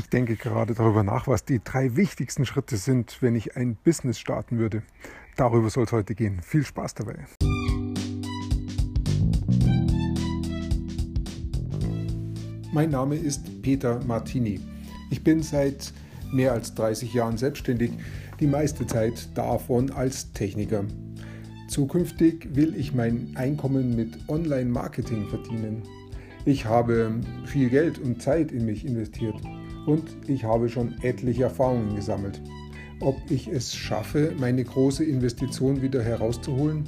Ich denke gerade darüber nach, was die drei wichtigsten Schritte sind, wenn ich ein Business starten würde. Darüber soll es heute gehen. Viel Spaß dabei. Mein Name ist Peter Martini. Ich bin seit mehr als 30 Jahren selbstständig, die meiste Zeit davon als Techniker. Zukünftig will ich mein Einkommen mit Online-Marketing verdienen. Ich habe viel Geld und Zeit in mich investiert und ich habe schon etliche Erfahrungen gesammelt. Ob ich es schaffe, meine große Investition wieder herauszuholen?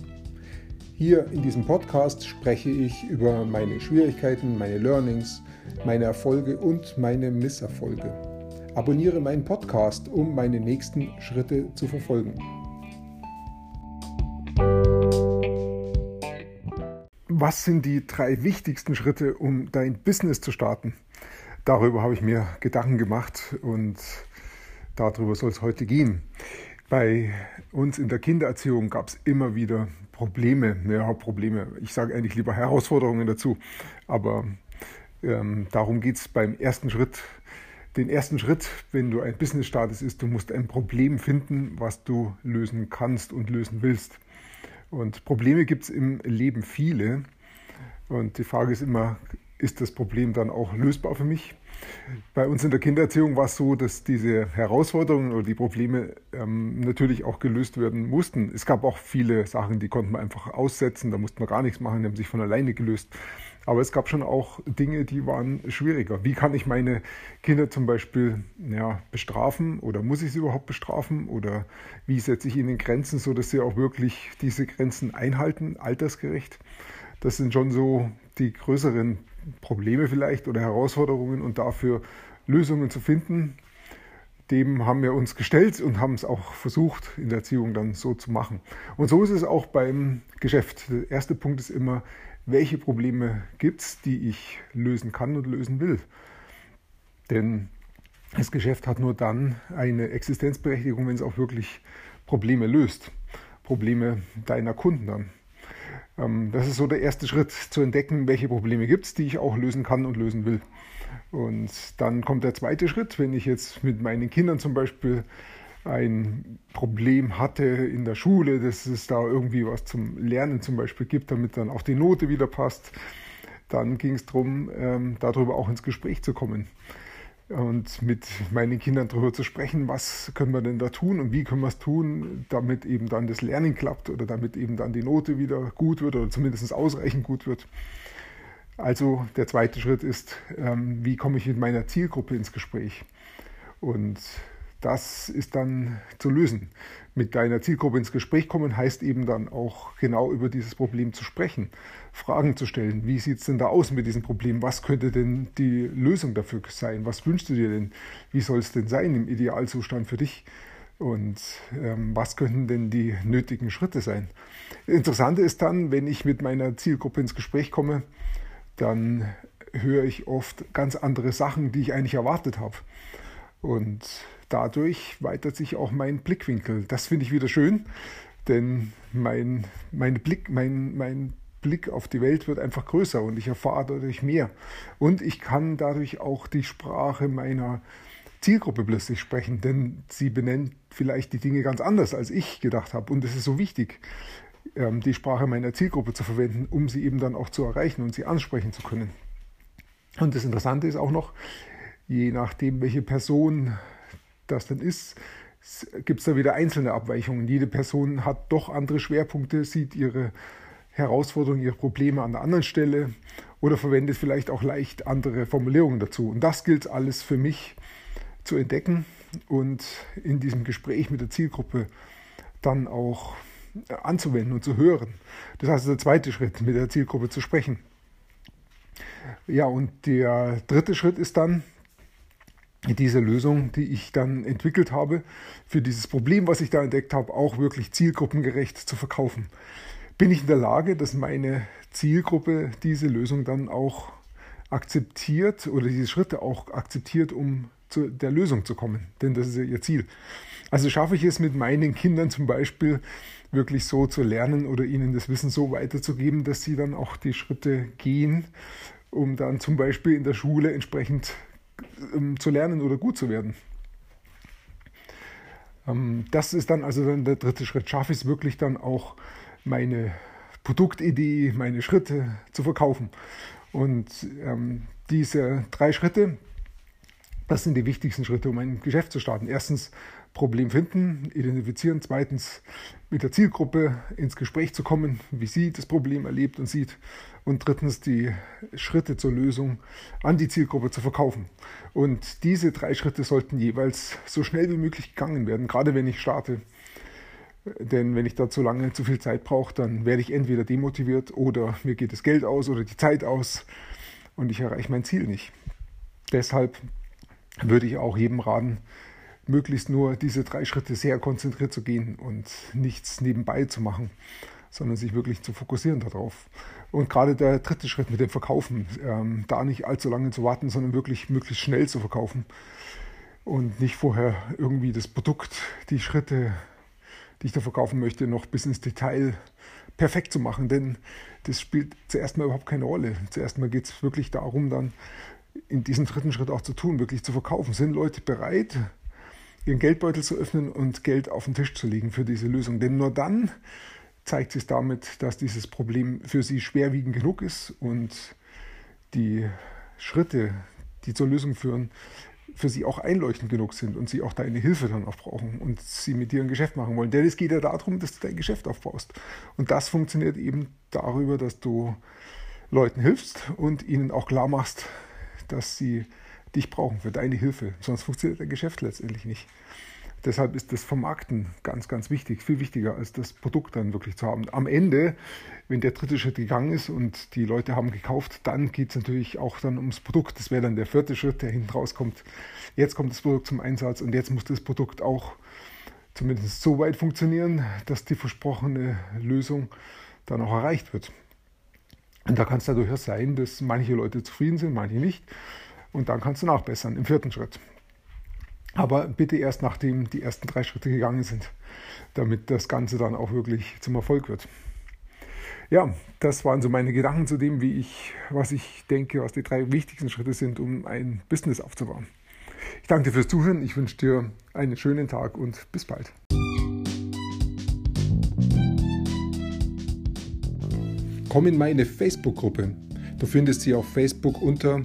Hier in diesem Podcast spreche ich über meine Schwierigkeiten, meine Learnings, meine Erfolge und meine Misserfolge. Abonniere meinen Podcast, um meine nächsten Schritte zu verfolgen. Was sind die drei wichtigsten Schritte, um dein Business zu starten? Darüber habe ich mir Gedanken gemacht und darüber soll es heute gehen. Bei uns in der Kindererziehung gab es immer wieder Probleme, ja, Probleme. Ich sage eigentlich lieber Herausforderungen dazu, aber ähm, darum geht es beim ersten Schritt. Den ersten Schritt, wenn du ein Business startest, ist, du musst ein Problem finden, was du lösen kannst und lösen willst. Und Probleme gibt es im Leben viele. Und die Frage ist immer, ist das Problem dann auch lösbar für mich? Bei uns in der Kindererziehung war es so, dass diese Herausforderungen oder die Probleme ähm, natürlich auch gelöst werden mussten. Es gab auch viele Sachen, die konnten wir einfach aussetzen, da mussten wir gar nichts machen, die haben sich von alleine gelöst. Aber es gab schon auch Dinge, die waren schwieriger. Wie kann ich meine Kinder zum Beispiel ja, bestrafen oder muss ich sie überhaupt bestrafen oder wie setze ich ihnen Grenzen, sodass sie auch wirklich diese Grenzen einhalten, altersgerecht? Das sind schon so die größeren Probleme vielleicht oder Herausforderungen und dafür Lösungen zu finden. Dem haben wir uns gestellt und haben es auch versucht, in der Erziehung dann so zu machen. Und so ist es auch beim Geschäft. Der erste Punkt ist immer, welche Probleme gibt es, die ich lösen kann und lösen will. Denn das Geschäft hat nur dann eine Existenzberechtigung, wenn es auch wirklich Probleme löst. Probleme deiner Kunden dann. Ähm, das ist so der erste Schritt, zu entdecken, welche Probleme gibt es, die ich auch lösen kann und lösen will. Und dann kommt der zweite Schritt, wenn ich jetzt mit meinen Kindern zum Beispiel ein Problem hatte in der Schule, dass es da irgendwie was zum Lernen zum Beispiel gibt, damit dann auch die Note wieder passt, dann ging es darum, ähm, darüber auch ins Gespräch zu kommen und mit meinen Kindern darüber zu sprechen, was können wir denn da tun und wie können wir es tun, damit eben dann das Lernen klappt oder damit eben dann die Note wieder gut wird oder zumindest ausreichend gut wird. Also der zweite Schritt ist, ähm, wie komme ich mit meiner Zielgruppe ins Gespräch? Und das ist dann zu lösen. Mit deiner Zielgruppe ins Gespräch kommen heißt eben dann auch genau über dieses Problem zu sprechen, Fragen zu stellen. Wie sieht es denn da aus mit diesem Problem? Was könnte denn die Lösung dafür sein? Was wünschst du dir denn? Wie soll es denn sein im Idealzustand für dich? Und ähm, was könnten denn die nötigen Schritte sein? Interessante ist dann, wenn ich mit meiner Zielgruppe ins Gespräch komme, dann höre ich oft ganz andere Sachen, die ich eigentlich erwartet habe. Und dadurch weitet sich auch mein Blickwinkel. Das finde ich wieder schön, denn mein, mein, Blick, mein, mein Blick auf die Welt wird einfach größer und ich erfahre dadurch mehr. Und ich kann dadurch auch die Sprache meiner Zielgruppe plötzlich sprechen, denn sie benennt vielleicht die Dinge ganz anders, als ich gedacht habe. Und es ist so wichtig, ähm, die Sprache meiner Zielgruppe zu verwenden, um sie eben dann auch zu erreichen und sie ansprechen zu können. Und das Interessante ist auch noch, je nachdem, welche Person das dann ist, gibt es da wieder einzelne Abweichungen. Jede Person hat doch andere Schwerpunkte, sieht ihre Herausforderungen, ihre Probleme an der anderen Stelle oder verwendet vielleicht auch leicht andere Formulierungen dazu. Und das gilt alles für mich zu entdecken und in diesem Gespräch mit der Zielgruppe dann auch anzuwenden und zu hören. Das heißt, der zweite Schritt, mit der Zielgruppe zu sprechen. Ja, und der dritte Schritt ist dann, diese Lösung, die ich dann entwickelt habe, für dieses Problem, was ich da entdeckt habe, auch wirklich zielgruppengerecht zu verkaufen. Bin ich in der Lage, dass meine Zielgruppe diese Lösung dann auch akzeptiert oder diese Schritte auch akzeptiert, um zu der Lösung zu kommen? Denn das ist ja ihr Ziel. Also schaffe ich es mit meinen Kindern zum Beispiel wirklich so zu lernen oder ihnen das Wissen so weiterzugeben, dass sie dann auch die Schritte gehen, um dann zum Beispiel in der Schule entsprechend ähm, zu lernen oder gut zu werden. Ähm, das ist dann also dann der dritte Schritt. Schaffe ich es wirklich dann auch, meine Produktidee, meine Schritte zu verkaufen. Und ähm, diese drei Schritte, das sind die wichtigsten Schritte, um ein Geschäft zu starten. Erstens Problem finden, identifizieren. Zweitens mit der Zielgruppe ins Gespräch zu kommen, wie sie das Problem erlebt und sieht. Und drittens die Schritte zur Lösung an die Zielgruppe zu verkaufen. Und diese drei Schritte sollten jeweils so schnell wie möglich gegangen werden, gerade wenn ich starte. Denn wenn ich da zu lange zu viel Zeit brauche, dann werde ich entweder demotiviert oder mir geht das Geld aus oder die Zeit aus und ich erreiche mein Ziel nicht. Deshalb würde ich auch jedem raten, möglichst nur diese drei Schritte sehr konzentriert zu gehen und nichts nebenbei zu machen, sondern sich wirklich zu fokussieren darauf. Und gerade der dritte Schritt mit dem Verkaufen, ähm, da nicht allzu lange zu warten, sondern wirklich möglichst schnell zu verkaufen und nicht vorher irgendwie das Produkt, die Schritte, die ich da verkaufen möchte, noch bis ins Detail perfekt zu machen, denn das spielt zuerst mal überhaupt keine Rolle. Zuerst mal geht es wirklich darum, dann in diesem dritten Schritt auch zu tun, wirklich zu verkaufen. Sind Leute bereit, ihren Geldbeutel zu öffnen und Geld auf den Tisch zu legen für diese Lösung? Denn nur dann zeigt sich damit, dass dieses Problem für sie schwerwiegend genug ist und die Schritte, die zur Lösung führen, für sie auch einleuchtend genug sind und sie auch deine Hilfe dann auch brauchen und sie mit dir ein Geschäft machen wollen. Denn es geht ja darum, dass du dein Geschäft aufbaust. Und das funktioniert eben darüber, dass du Leuten hilfst und ihnen auch klar machst, dass sie dich brauchen für deine Hilfe. Sonst funktioniert dein Geschäft letztendlich nicht. Deshalb ist das Vermarkten ganz, ganz wichtig, viel wichtiger als das Produkt dann wirklich zu haben. Am Ende, wenn der dritte Schritt gegangen ist und die Leute haben gekauft, dann geht es natürlich auch dann ums Produkt. Das wäre dann der vierte Schritt, der hinten rauskommt. Jetzt kommt das Produkt zum Einsatz und jetzt muss das Produkt auch zumindest so weit funktionieren, dass die versprochene Lösung dann auch erreicht wird. Und da kann es durchaus sein, dass manche Leute zufrieden sind, manche nicht. Und dann kannst du nachbessern im vierten Schritt. Aber bitte erst nachdem die ersten drei Schritte gegangen sind, damit das Ganze dann auch wirklich zum Erfolg wird. Ja, das waren so meine Gedanken zu dem, wie ich, was ich denke, was die drei wichtigsten Schritte sind, um ein Business aufzubauen. Ich danke dir fürs Zuhören, ich wünsche dir einen schönen Tag und bis bald. Komm in meine Facebook-Gruppe. Du findest sie auf Facebook unter